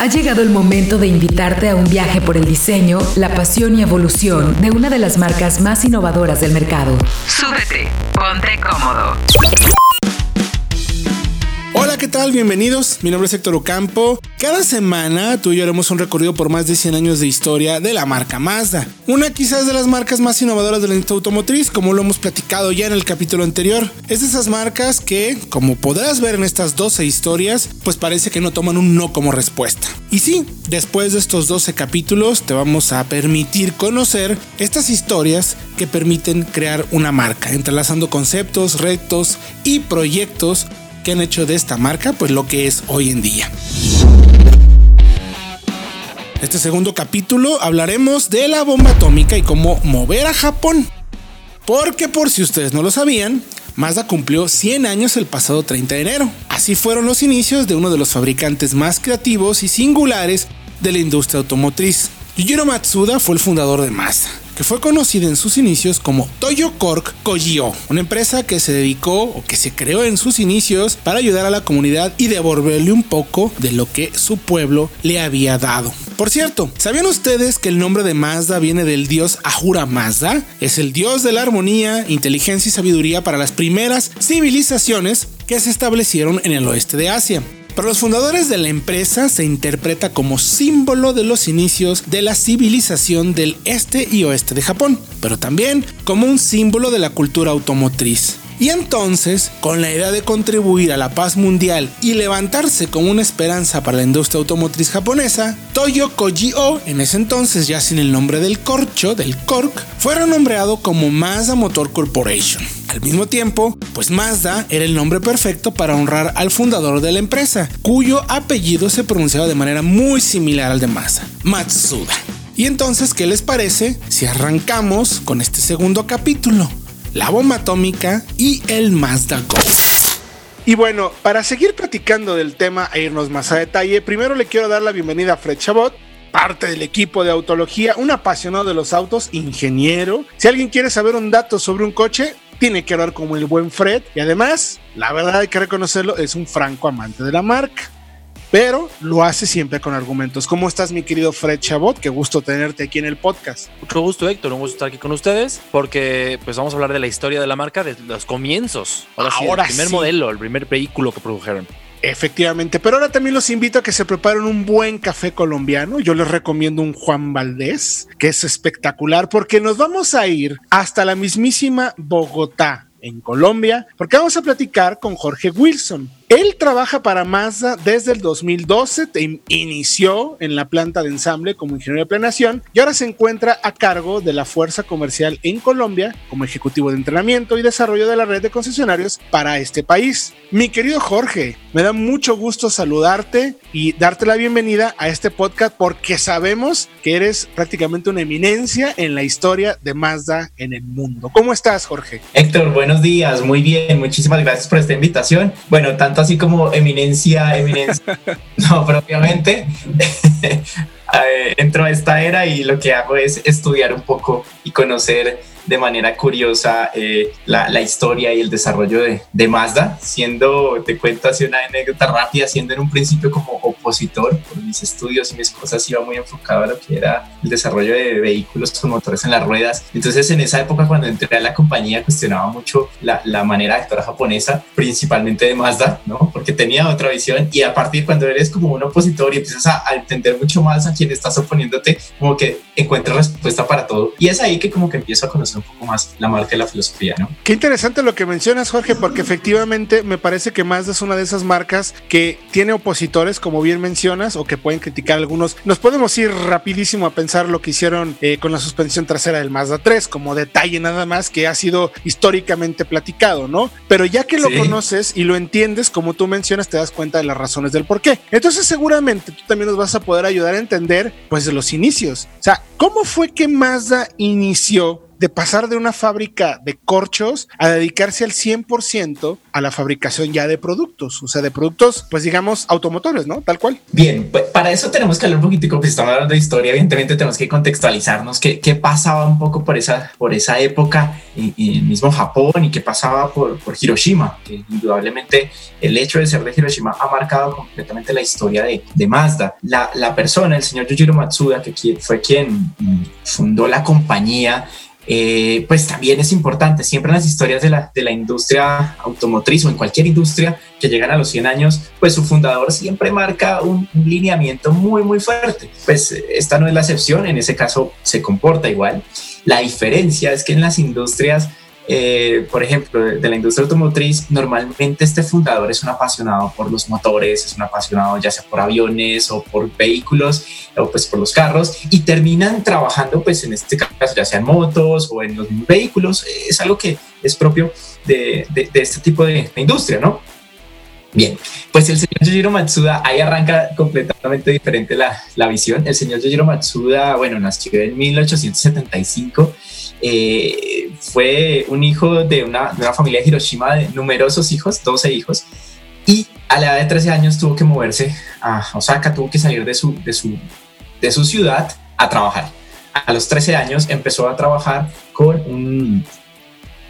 Ha llegado el momento de invitarte a un viaje por el diseño, la pasión y evolución de una de las marcas más innovadoras del mercado. Súbete, ponte cómodo. Hola, ¿qué tal? Bienvenidos. Mi nombre es Héctor Ocampo. Cada semana tú y yo haremos un recorrido por más de 100 años de historia de la marca Mazda. Una quizás de las marcas más innovadoras de la industria automotriz, como lo hemos platicado ya en el capítulo anterior. Es de esas marcas que, como podrás ver en estas 12 historias, pues parece que no toman un no como respuesta. Y sí, después de estos 12 capítulos te vamos a permitir conocer estas historias que permiten crear una marca, entrelazando conceptos, retos y proyectos han hecho de esta marca pues lo que es hoy en día. Este segundo capítulo hablaremos de la bomba atómica y cómo mover a Japón. Porque por si ustedes no lo sabían, Mazda cumplió 100 años el pasado 30 de enero. Así fueron los inicios de uno de los fabricantes más creativos y singulares de la industria automotriz. Yujiro Matsuda fue el fundador de Mazda que fue conocida en sus inicios como Toyo Cork Kojio, una empresa que se dedicó o que se creó en sus inicios para ayudar a la comunidad y devolverle un poco de lo que su pueblo le había dado. Por cierto, ¿sabían ustedes que el nombre de Mazda viene del dios Ahura Mazda? Es el dios de la armonía, inteligencia y sabiduría para las primeras civilizaciones que se establecieron en el oeste de Asia. Para los fundadores de la empresa se interpreta como símbolo de los inicios de la civilización del este y oeste de Japón, pero también como un símbolo de la cultura automotriz. Y entonces, con la idea de contribuir a la paz mundial y levantarse como una esperanza para la industria automotriz japonesa, Toyo Kojio, en ese entonces ya sin el nombre del corcho, del cork, fue renombrado como Mazda Motor Corporation. Al mismo tiempo, pues Mazda era el nombre perfecto para honrar al fundador de la empresa, cuyo apellido se pronunciaba de manera muy similar al de Mazda, Matsuda. Y entonces, ¿qué les parece si arrancamos con este segundo capítulo? La bomba atómica y el Mazda Go. Y bueno, para seguir platicando del tema e irnos más a detalle, primero le quiero dar la bienvenida a Fred Chabot, parte del equipo de autología, un apasionado de los autos, ingeniero. Si alguien quiere saber un dato sobre un coche, tiene que hablar como el buen Fred. Y además, la verdad hay que reconocerlo, es un franco amante de la marca. Pero lo hace siempre con argumentos. ¿Cómo estás, mi querido Fred Chabot? Qué gusto tenerte aquí en el podcast. Mucho gusto, Héctor. Un gusto estar aquí con ustedes porque pues vamos a hablar de la historia de la marca, de los comienzos. Ahora, sí, el primer modelo, el primer vehículo que produjeron. Efectivamente, pero ahora también los invito a que se preparen un buen café colombiano. Yo les recomiendo un Juan Valdés, que es espectacular, porque nos vamos a ir hasta la mismísima Bogotá, en Colombia, porque vamos a platicar con Jorge Wilson. Él trabaja para Mazda desde el 2012, inició en la planta de ensamble como ingeniero de planeación y ahora se encuentra a cargo de la fuerza comercial en Colombia como ejecutivo de entrenamiento y desarrollo de la red de concesionarios para este país. Mi querido Jorge, me da mucho gusto saludarte y darte la bienvenida a este podcast porque sabemos que eres prácticamente una eminencia en la historia de Mazda en el mundo. ¿Cómo estás, Jorge? Héctor, buenos días, muy bien, muchísimas gracias por esta invitación. Bueno, tanto así como eminencia, eminencia, no propiamente. Eh, entro a esta era y lo que hago es estudiar un poco y conocer de manera curiosa eh, la, la, historia y el desarrollo de, de, Mazda, siendo, te cuento así una anécdota rápida, siendo en un principio como opositor por mis estudios y mis cosas, iba muy enfocado a lo que era el desarrollo de vehículos con motores en las ruedas. Entonces en esa época cuando entré a la compañía cuestionaba mucho la, la manera actuar japonesa, principalmente de Mazda, ¿no? Porque tenía otra visión y a partir cuando eres como un opositor y empiezas a, a entender mucho más a quién estás oponiéndote, como que encuentras respuesta para todo. Y es ahí que como que empiezo a conocer un poco más la marca y la filosofía, ¿no? Qué interesante lo que mencionas, Jorge, porque efectivamente me parece que Mazda es una de esas marcas que tiene opositores, como bien mencionas, o que pueden criticar algunos. Nos podemos ir rapidísimo a pensar lo que hicieron eh, con la suspensión trasera del Mazda 3, como detalle nada más que ha sido históricamente platicado, ¿no? Pero ya que lo sí. conoces y lo entiendes, como tú mencionas, te das cuenta de las razones del por qué. Entonces seguramente tú también nos vas a poder ayudar a entender, pues, de los inicios. O sea, ¿cómo fue que Mazda inició de pasar de una fábrica de corchos a dedicarse al 100% a la fabricación ya de productos, o sea, de productos, pues digamos, automotores, ¿no? Tal cual. Bien, pues para eso tenemos que hablar un poquitico, pues estamos hablando de historia, evidentemente tenemos que contextualizarnos qué, qué pasaba un poco por esa, por esa época en, el mismo Japón y qué pasaba por, por Hiroshima, que indudablemente el hecho de ser de Hiroshima ha marcado completamente la historia de, de Mazda. La, la persona, el señor Yujiro Matsuda, que fue quien fundó la compañía, eh, pues también es importante. Siempre en las historias de la, de la industria automotriz o en cualquier industria que llegan a los 100 años, pues su fundador siempre marca un, un, lineamiento muy, muy fuerte. Pues esta no es la excepción, en ese caso se comporta igual. La diferencia es que en las industrias eh, por ejemplo, de, la industria automotriz, normalmente este fundador es un apasionado por los motores, es un apasionado ya sea por aviones o por vehículos o pues por los carros y terminan trabajando pues en este caso ya sean motos o en los vehículos. Es algo que es propio de, de, este tipo de, industria, ¿no? Bien, pues el señor Yojiro Matsuda, ahí arranca completamente diferente la, la visión. El señor Yojiro Matsuda, bueno, nació en 1875 eh, fue un hijo de una, de una, familia de Hiroshima de numerosos hijos, 12 hijos, y a la edad de 13 años tuvo que moverse a Osaka, tuvo que salir de su, de su, de su ciudad a trabajar. A los 13 años empezó a trabajar con un,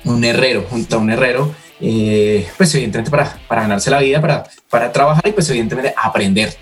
un herrero, junto a un herrero, eh, pues evidentemente para, para ganarse la vida, para, para trabajar y pues evidentemente aprender.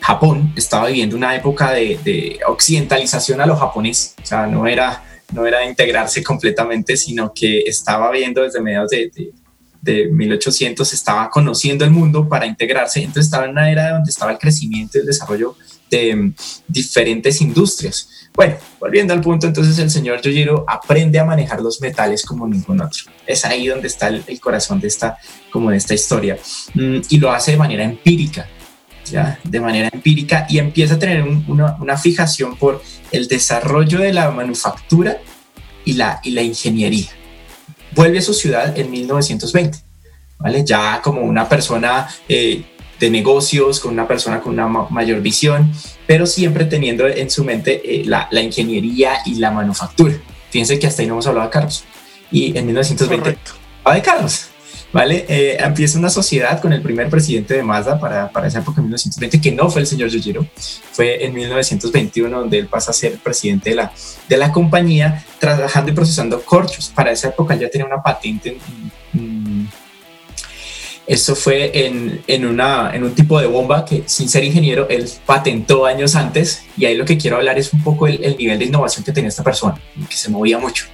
Japón estaba viviendo una época de, de occidentalización a los japoneses, o sea, no era no era integrarse completamente, sino que estaba viendo desde mediados de, de, 1800, estaba conociendo el mundo para integrarse, entonces estaba en una era donde estaba el crecimiento y el desarrollo de mm, diferentes industrias. Bueno, volviendo al punto, entonces el señor Yojiro aprende a manejar los metales como ningún otro. Es ahí donde está el, corazón de esta, como de esta historia. Mm, y lo hace de manera empírica, ya, de manera empírica y empieza a tener una, una, fijación por el desarrollo de la manufactura y la, y la ingeniería. Vuelve a su ciudad en 1920, ¿vale? Ya como una persona eh, de negocios, con una persona con una mayor visión, pero siempre teniendo en su mente eh, la, la, ingeniería y la manufactura. Fíjense que hasta ahí no hemos hablado de carros. Y en 1920 hablaba de carros. ¿Vale? Eh, empieza una sociedad con el primer presidente de Mazda para, para esa época, en 1920, que no fue el señor Yojiro, fue en 1921 donde él pasa a ser presidente de la, de la compañía, trabajando y procesando corchos. Para esa época ya tenía una patente esto fue en, en, una, en un tipo de bomba que sin ser ingeniero él patentó años antes y ahí lo que quiero hablar es un poco el, el nivel de innovación que tenía esta persona, que se movía mucho.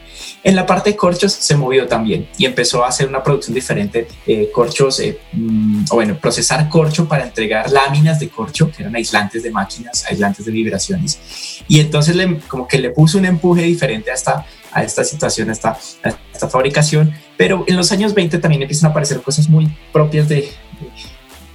En la parte de corchos se movió también y empezó a hacer una producción diferente, eh, corchos, eh, mm, o bueno, procesar corcho para entregar láminas de corcho, que eran aislantes de máquinas, aislantes de vibraciones. Y entonces le, como que le puso un empuje diferente a esta, a esta situación, a esta, fabricación. Pero en los años 20 también empiezan a aparecer cosas muy propias de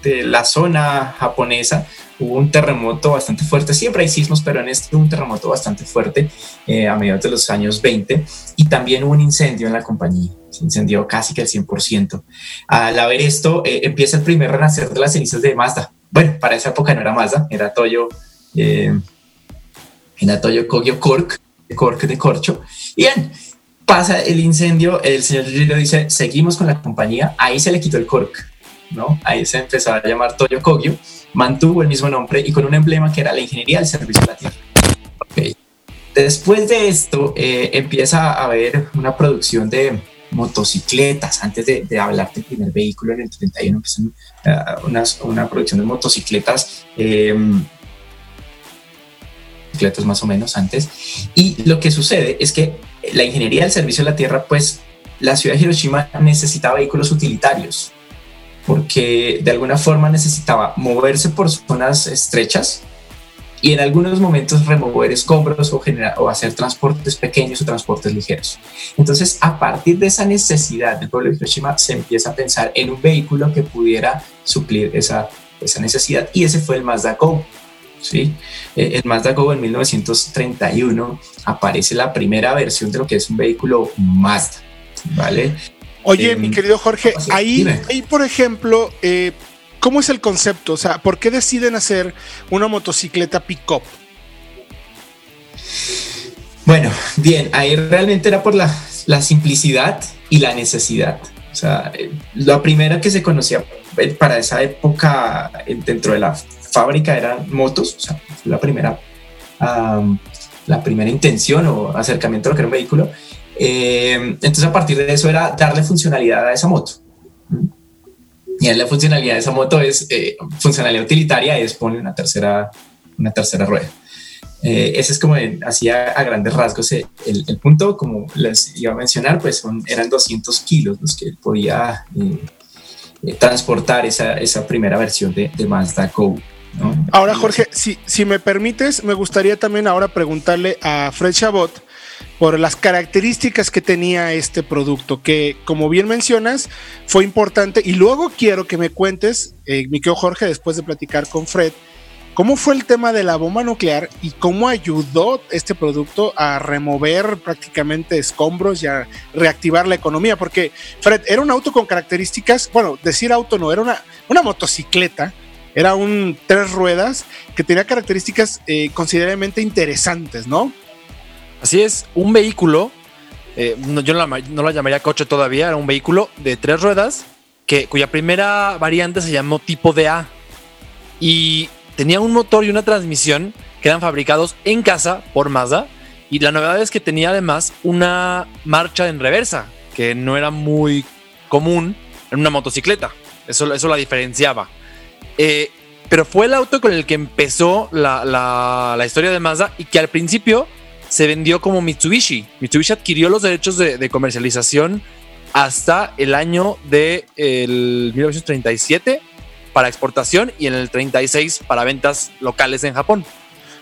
la zona japonesa, hubo un terremoto bastante fuerte. Siempre hay sismos, pero en este un terremoto bastante fuerte eh, a mediados de los años 20 y también hubo un incendio en la compañía. Se incendió casi que al 100%. Al ver esto, eh, empieza el primer renacer de las cenizas de Mazda. Bueno, para esa época no era Mazda, era Toyo, eh, era Toyo Kogyo Cork, Cork de corcho. Bien, pasa el incendio, el señor Giro dice, seguimos con la compañía, ahí se le quitó el cork, ¿no? Ahí se empezó a llamar Toyo Kogyo mantuvo el mismo nombre y con un emblema que era la ingeniería del servicio a la tierra. Después de esto eh, empieza a haber una producción de motocicletas. Antes de, hablar del primer vehículo en el 31 empezó uh, una, producción de motocicletas. Eh, motocicletas más o menos antes. Y lo que sucede es que la ingeniería del servicio a la tierra, pues la ciudad de Hiroshima necesitaba vehículos utilitarios porque de alguna forma necesitaba moverse por zonas estrechas y en algunos momentos remover escombros o, generar, o hacer transportes pequeños o transportes ligeros. Entonces, a partir de esa necesidad del pueblo de Hiroshima, se empieza a pensar en un vehículo que pudiera suplir esa, esa necesidad y ese fue el Mazda Go. ¿sí? Eh, el Mazda Go en 1931 aparece la primera versión de lo que es un vehículo Mazda, ¿vale? Oye, mi querido Jorge, ahí, ahí por ejemplo, eh, ¿cómo es el concepto? O sea, ¿por qué deciden hacer una motocicleta pick-up? Bueno, bien, ahí realmente era por la, la simplicidad y la necesidad. O sea, eh, la primera que se conocía eh, para esa época dentro de la fábrica eran motos, o sea, la primera, la primera intención o acercamiento a lo que era un vehículo. Eh, entonces, a partir de eso era darle funcionalidad a esa moto. Y la funcionalidad de esa moto es funcionalidad utilitaria, es poner una tercera, una tercera rueda. Eh, ese es como así a, grandes rasgos el, punto, como les iba a mencionar, pues eran 200 kilos los que podía eh, eh, transportar esa, esa, primera versión de, de Mazda Go. Ahora, Jorge, si, si me permites, me gustaría también ahora preguntarle a Fred Chabot por las características que tenía este producto, que como bien mencionas, fue importante. Y luego quiero que me cuentes, eh, mi querido Jorge, después de platicar con Fred, ¿Cómo fue el tema de la bomba nuclear y cómo ayudó este producto a remover prácticamente escombros y a reactivar la economía? Porque, Fred, era un auto con características, bueno, decir auto no, era una, una motocicleta, era un tres ruedas que tenía características eh, considerablemente interesantes, ¿no? Así es, un vehículo, eh, yo no la, llamaría coche todavía, era un vehículo de tres ruedas que, cuya primera variante se llamó tipo DA. Y tenía un motor y una transmisión que eran fabricados en casa por Mazda. Y la novedad es que tenía además una marcha en reversa, que no era muy común en una motocicleta. Eso, eso la diferenciaba. Eh, pero fue el auto con el que empezó la, la, historia de Mazda y que al principio se vendió como Mitsubishi. Mitsubishi adquirió los derechos de, comercialización hasta el año de 1937 para exportación y en el 36 para ventas locales en Japón.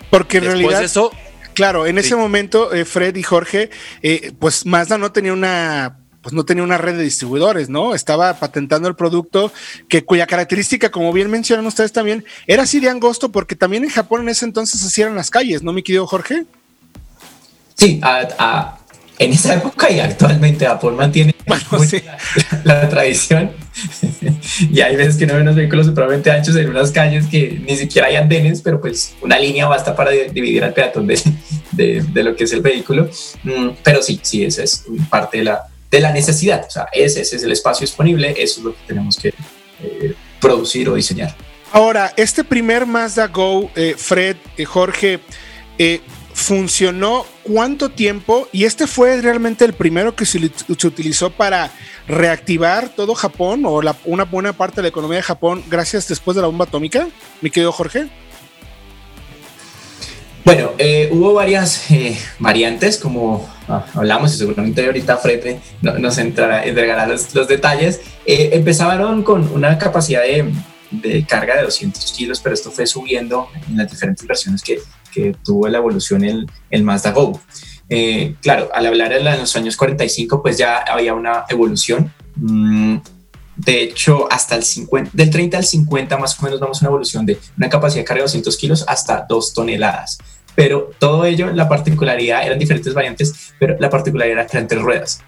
Porque en realidad eso, claro, en ese momento eh, Fred y Jorge, eh, pues Mazda no tenía una pues no tenía una red de distribuidores, ¿no? Estaba patentando el producto que cuya característica, como bien mencionan ustedes también, era así de angosto porque también en Japón en ese entonces se hacían las calles, ¿no, mi querido Jorge? Sí, en esa época y actualmente Japón mantiene la, tradición. y hay veces que no ven unos vehículos supremamente anchos en unas calles que ni siquiera hay andenes, pero pues una línea basta para dividir al peatón de, de, lo que es el vehículo. Mm, pero sí, sí, esa es parte de la, de la necesidad. O sea, ese, es el espacio disponible, eso es lo que tenemos que eh, producir o diseñar. Ahora, este primer Mazda Go, eh, Fred, eh, Jorge, funcionó cuánto tiempo y este fue realmente el primero que se, utilizó para reactivar todo Japón o una buena parte de la economía de Japón gracias después de la bomba atómica, mi querido Jorge. Bueno, eh, hubo varias eh, variantes, como ah, hablamos y seguramente ahorita Fred nos entrará, entregará los, los detalles. Eh, empezaron con una capacidad de, de carga de 200 kilos, pero esto fue subiendo en las diferentes versiones que, que tuvo la evolución el, el Mazda Go. Eh, claro, al hablar de los años 45, pues ya había una evolución. Mm, de hecho, hasta el 50, del 30 al 50 más o menos vamos a una evolución de una capacidad de carga de 200 kilos hasta 2 toneladas. Pero todo ello, la particularidad, eran diferentes variantes, pero la particularidad era que eran tres ruedas.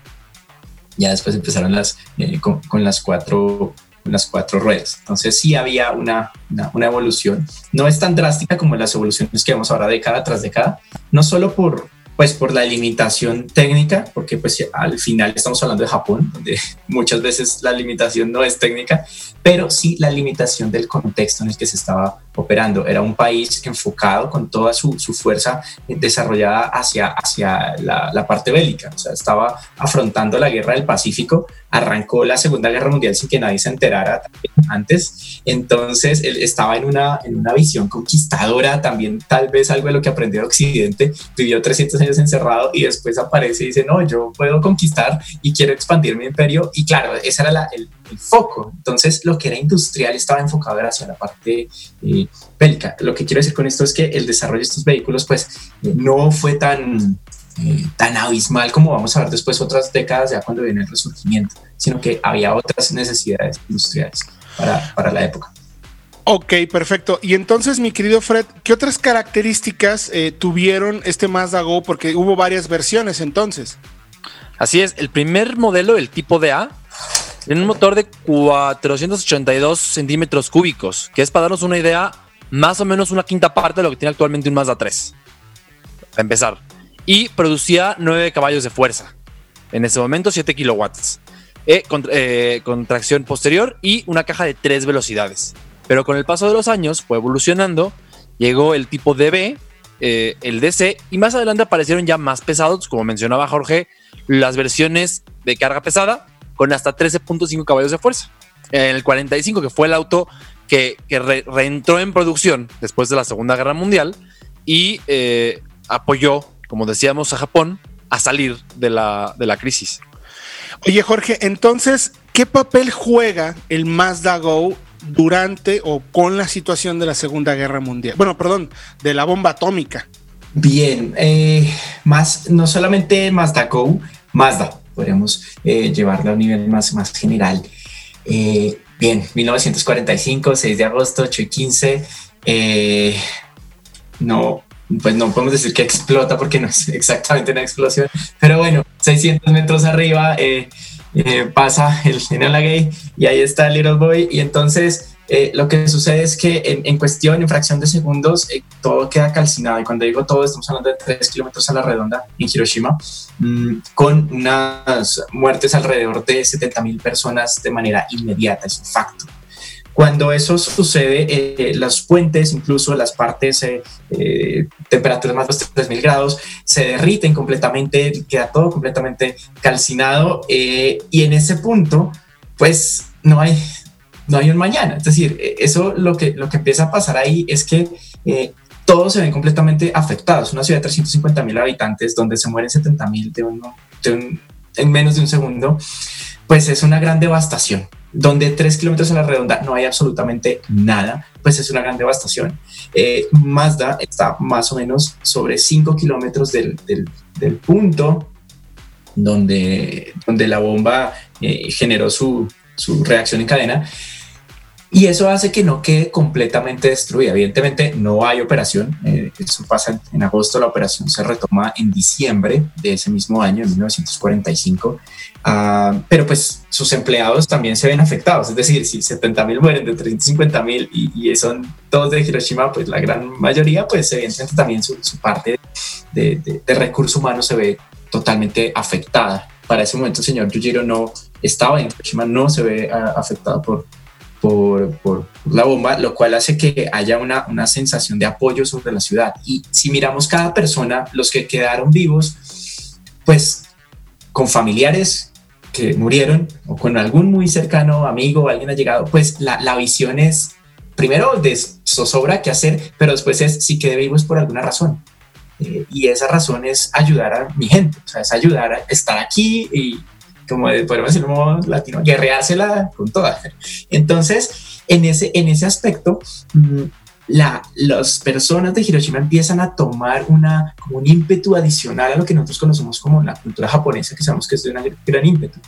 Ya después empezaron las, eh, con, con, las cuatro las cuatro ruedas. Entonces sí había una, una, evolución. No es tan drástica como las evoluciones que vemos ahora década tras década, no solo por, pues por la limitación técnica, porque pues al final estamos hablando de Japón, donde muchas veces la limitación no es técnica, pero sí la limitación del contexto en el que se estaba operando. Era un país enfocado con toda su, fuerza desarrollada hacia, hacia la, la, parte bélica, o sea, estaba afrontando la guerra del Pacífico, arrancó la Segunda Guerra Mundial sin que nadie se enterara antes, entonces él estaba en una, en una visión conquistadora, también tal vez algo de lo que aprendió Occidente, vivió 300 años encerrado y después aparece y dice, no, yo puedo conquistar y quiero expandir mi imperio, y claro, ese era el, el foco, entonces lo que era industrial estaba enfocado hacia la parte... Eh, bélica. Lo que quiero decir con esto es que el desarrollo de estos vehículos pues eh, no fue tan, eh, tan abismal como vamos a ver después otras décadas ya cuando viene el resurgimiento, sino que había otras necesidades industriales para, para la época. Ok, perfecto. Y entonces, mi querido Fred, ¿qué otras características eh, tuvieron este Mazda Go? Porque hubo varias versiones entonces. Así es, el primer modelo, el tipo de Tiene un motor de 482 centímetros cúbicos, que es para darnos una idea, más o menos una quinta parte de lo que tiene actualmente un Mazda 3. Para empezar. y producía 9 caballos de fuerza. En ese momento 7 kilowatts. Eh, eh, con, tracción posterior y una caja de 3 velocidades. Pero con el paso de los años fue evolucionando. Llegó el tipo DB, eh, el DC y más adelante aparecieron ya más pesados, como mencionaba Jorge, las versiones de carga pesada con hasta 13.5 caballos de fuerza. En el 45, que fue el auto que, reentró en producción después de la Segunda Guerra Mundial y eh, apoyó, como decíamos, a Japón a salir de la, de la crisis. Oye, Jorge, entonces, ¿qué papel juega el Mazda Go durante o con la situación de la Segunda Guerra Mundial? Bueno, perdón, de la bomba atómica. Bien, eh, más, no solamente Mazda Go, Mazda, podríamos eh, llevarlo a un nivel más, más general. Eh, bien, 1945, 6 de agosto, 8 y 15. no, pues no podemos decir que explota porque no es exactamente una explosión, pero bueno, 600 metros arriba pasa el Enola Gay y ahí está el Little Boy y entonces eh, lo que sucede es que en, cuestión, en fracción de segundos, eh, todo queda calcinado. Y cuando digo todo, estamos hablando de 3 kilómetros a la redonda en Hiroshima, mm, con unas muertes alrededor de 70 mil personas de manera inmediata. Es un facto. Cuando eso sucede, eh, los puentes, incluso las partes, temperaturas más de 3000 grados, se derriten completamente, queda todo completamente calcinado. y en ese punto, pues no hay, no hay un mañana. Es decir, eh, eso lo que, lo que empieza a pasar ahí es que eh, todos se ven completamente afectados. Una ciudad de 350 mil habitantes donde se mueren 70 mil de uno, en menos de un segundo, pues es una gran devastación. Donde tres kilómetros a la redonda no hay absolutamente nada, pues es una gran devastación. Eh, Mazda está más o menos sobre 5 kilómetros del, del, punto donde, donde la bomba eh, generó su, su reacción en cadena y eso hace que no quede completamente destruida. Evidentemente no hay operación, eh, eso pasa en, agosto, la operación se retoma en diciembre de ese mismo año, en 1945, ah, pero pues sus empleados también se ven afectados, es decir, si 70 mil mueren de 350 mil y, son todos de Hiroshima, pues la gran mayoría, pues evidentemente también su, parte de, de recurso humano se ve totalmente afectada. Para ese momento el señor Yujiro no estaba en Hiroshima, no se ve ah, afectado por, por, por, la bomba, lo cual hace que haya una, una sensación de apoyo sobre la ciudad. Y si miramos cada persona, los que quedaron vivos, pues con familiares que murieron o con algún muy cercano amigo o alguien ha llegado, pues la, la visión es, primero, de zozobra que hacer, pero después es si quedé vivo es por alguna razón. Eh, y esa razón es ayudar a mi gente, o sea, es ayudar a estar aquí y como podemos decir latino, guerreársela con toda. Entonces, en ese, en ese aspecto, mm, la, las personas de Hiroshima empiezan a tomar una, como un ímpetu adicional a lo que nosotros conocemos como la cultura japonesa, que sabemos que es de un gran ímpetu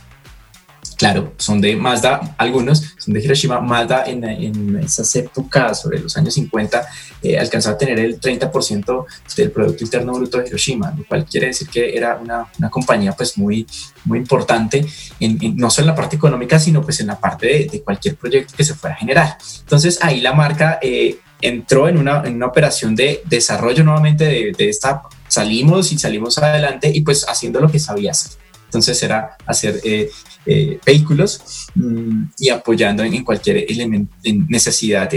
claro, son de Mazda, algunos son de Hiroshima. Mazda en, en esas épocas, sobre los años 50, eh, alcanzó a tener el 30% del Producto Interno Bruto de Hiroshima, lo cual quiere decir que era una, compañía pues muy, muy importante, en, no solo en la parte económica, sino pues en la parte de, de, cualquier proyecto que se fuera a generar. Entonces ahí la marca eh, entró en una, en una operación de desarrollo nuevamente de, de esta, salimos y salimos adelante y pues haciendo lo que sabía hacer. Entonces era hacer eh, eh, vehículos mm, y apoyando en, cualquier en necesidad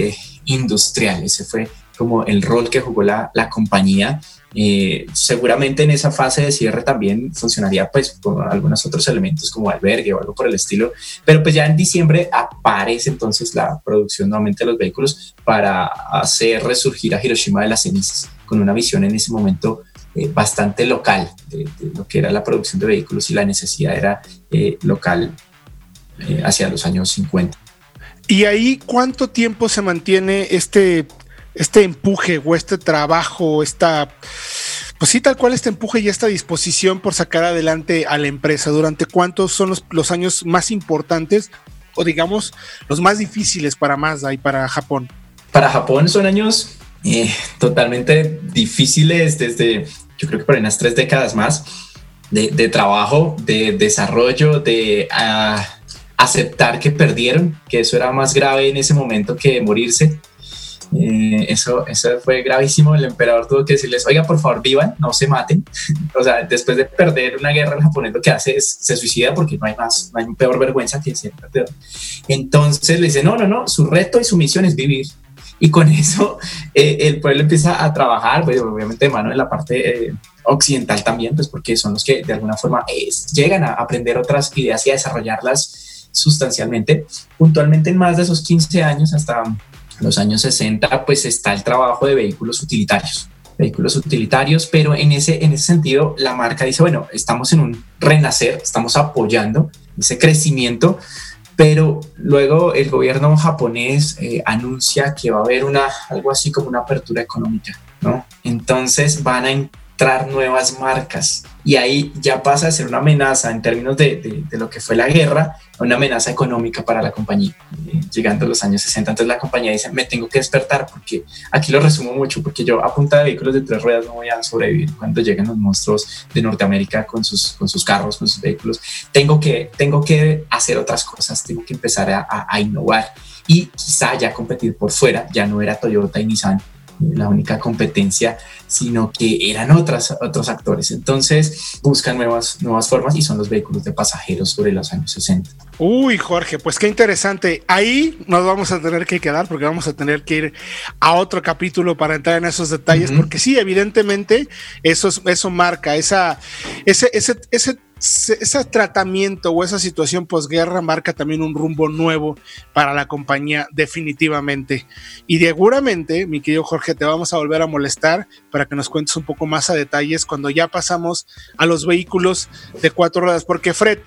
industrial. Ese fue como el rol que jugó la, la compañía. Eh, seguramente en esa fase de cierre también funcionaría pues con algunos otros elementos como albergue o algo por el estilo, pero pues ya en diciembre aparece entonces la producción nuevamente de los vehículos para hacer resurgir a Hiroshima de las cenizas con una visión en ese momento eh, bastante local de, lo que era la producción de vehículos y la necesidad era eh, local eh, hacia los años 50. ¿Y ahí cuánto tiempo se mantiene este, este empuje o este trabajo, esta, pues sí, tal cual este empuje y esta disposición por sacar adelante a la empresa? ¿Durante cuántos son los, los años más importantes o digamos los más difíciles para Mazda y para Japón? Para Japón son años totalmente difíciles desde yo creo que por unas tres décadas más de, trabajo, de desarrollo, de aceptar que perdieron, que eso era más grave en ese momento que morirse. Eh, eso, eso fue gravísimo. El emperador tuvo que decirles, oiga, por favor, vivan, no se maten. o sea, después de perder una guerra, el japonés lo que hace es se suicida porque no hay más, no hay peor vergüenza que ser perdedor. Entonces le dice, no, no, no, su reto y su misión es vivir. Y con eso eh, el pueblo empieza a trabajar, pues obviamente de mano en la parte eh, occidental también, pues porque son los que de alguna forma llegan a aprender otras ideas y a desarrollarlas sustancialmente. Puntualmente en más de esos 15 años, hasta los años 60, pues está el trabajo de vehículos utilitarios vehículos utilitarios, pero en ese, en ese sentido la marca dice, bueno, estamos en un renacer, estamos apoyando ese crecimiento, pero luego el gobierno japonés eh, anuncia que va a haber una, algo así como una apertura económica, ¿no? Entonces van a entrar nuevas marcas y ahí ya pasa a ser una amenaza en términos de, de, lo que fue la guerra, una amenaza económica para la compañía, eh, llegando a los años 60. Entonces la compañía dice, me tengo que despertar porque aquí lo resumo mucho, porque yo a punta de vehículos de tres ruedas no voy a sobrevivir cuando lleguen los monstruos de Norteamérica con sus, con sus carros, con sus vehículos. Tengo que, tengo que hacer otras cosas, tengo que empezar a, a innovar y quizá ya competir por fuera, ya no era Toyota y Nissan la única competencia, sino que eran otras, otros actores. Entonces buscan nuevas, nuevas formas y son los vehículos de pasajeros sobre los años 60. Uy, Jorge, pues qué interesante. Ahí nos vamos a tener que quedar porque vamos a tener que ir a otro capítulo para entrar en esos detalles, porque sí, evidentemente eso, eso marca esa, ese, ese, ese ese tratamiento o esa situación posguerra marca también un rumbo nuevo para la compañía definitivamente. Y seguramente, mi querido Jorge, te vamos a volver a molestar para que nos cuentes un poco más a detalles cuando ya pasamos a los vehículos de cuatro ruedas. Porque Fred,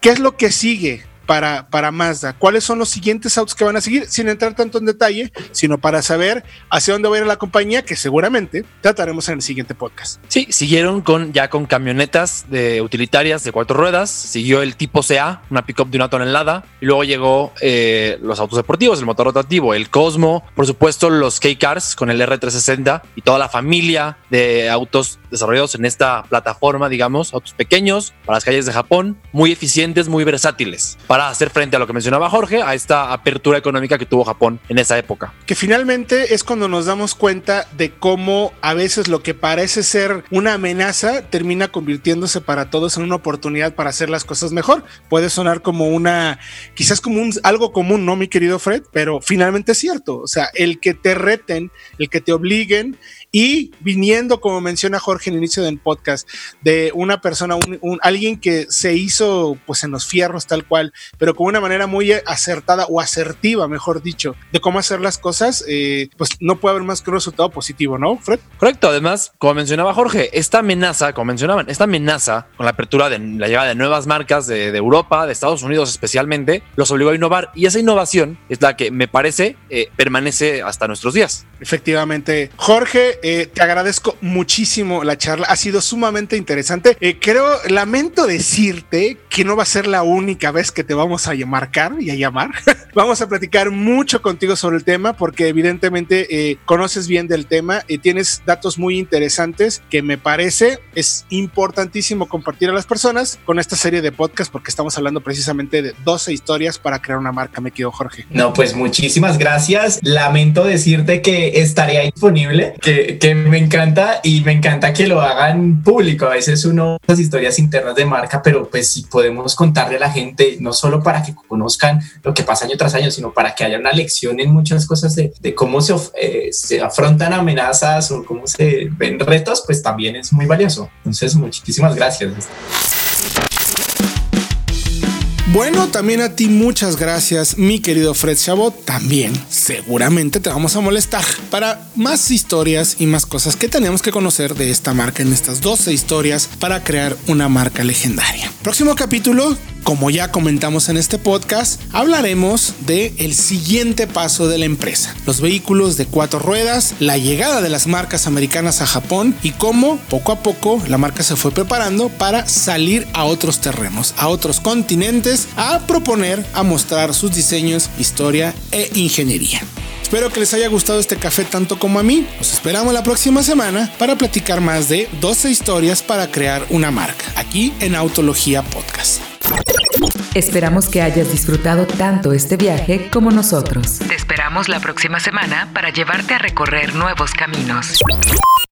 ¿qué es lo que sigue? Para, Mazda? ¿Cuáles son los siguientes autos que van a seguir? Sin entrar tanto en detalle, sino para saber hacia dónde va a ir la compañía, que seguramente trataremos en el siguiente podcast. Sí, siguieron con ya con camionetas de utilitarias de cuatro ruedas, siguió el tipo CA, una pickup de una tonelada, y luego llegó eh, los autos deportivos, el motor rotativo, el Cosmo, por supuesto los K-Cars con el R360 y toda la familia de autos desarrollados en esta plataforma, digamos, autos pequeños para las calles de Japón, muy eficientes, muy versátiles para hacer frente a lo que mencionaba Jorge, a esta apertura económica que tuvo Japón en esa época. Que finalmente es cuando nos damos cuenta de cómo a veces lo que parece ser una amenaza termina convirtiéndose para todos en una oportunidad para hacer las cosas mejor. Puede sonar como una, quizás como un, algo común, ¿no, mi querido Fred? Pero finalmente es cierto. O sea, el que te reten, el que te obliguen y viniendo, como menciona Jorge en el inicio del podcast, de una persona, un, alguien que se hizo pues en los fierros tal cual, pero con una manera muy acertada o asertiva, mejor dicho, de cómo hacer las cosas, eh, pues no puede haber más que un resultado positivo, ¿no, Fred? Correcto. Además, como mencionaba Jorge, esta amenaza, como mencionaban, esta amenaza con la apertura de la llegada de nuevas marcas de, Europa, de Estados Unidos especialmente, los obligó a innovar y esa innovación es la que me parece eh, permanece hasta nuestros días. Efectivamente. Jorge, eh, te agradezco muchísimo la charla. Ha sido sumamente interesante. creo, lamento decirte que no va a ser la única vez que te vamos a marcar y a llamar. vamos a platicar mucho contigo sobre el tema porque evidentemente eh, conoces bien del tema y tienes datos muy interesantes que me parece es importantísimo compartir a las personas con esta serie de podcast porque estamos hablando precisamente de 12 historias para crear una marca, me quedo Jorge. No, pues muchísimas gracias. Lamento decirte que estaría disponible, que, que me encanta y me encanta que lo hagan público. A veces uno las historias internas de marca, pero pues si podemos contarle a la gente, no solo para que conozcan lo que pasa año tras año, sino para que haya una lección en muchas cosas de, cómo se, eh, se afrontan amenazas o cómo se ven retos, pues también es muy valioso. Entonces, muchísimas gracias. Bueno, también a ti muchas gracias, mi querido Fred Chabot. También seguramente te vamos a molestar para más historias y más cosas que tenemos que conocer de esta marca en estas 12 historias para crear una marca legendaria. Próximo capítulo, como ya comentamos en este podcast, hablaremos de el siguiente paso de la empresa, los vehículos de cuatro ruedas, la llegada de las marcas americanas a Japón y cómo poco a poco la marca se fue preparando para salir a otros terrenos, a otros continentes, a proponer, a mostrar sus diseños, historia e ingeniería. Espero que les haya gustado este café tanto como a mí. Nos esperamos la próxima semana para platicar más de 12 historias para crear una marca, aquí en Autología Podcast. Esperamos que hayas disfrutado tanto este viaje como nosotros. Te esperamos la próxima semana para llevarte a recorrer nuevos caminos.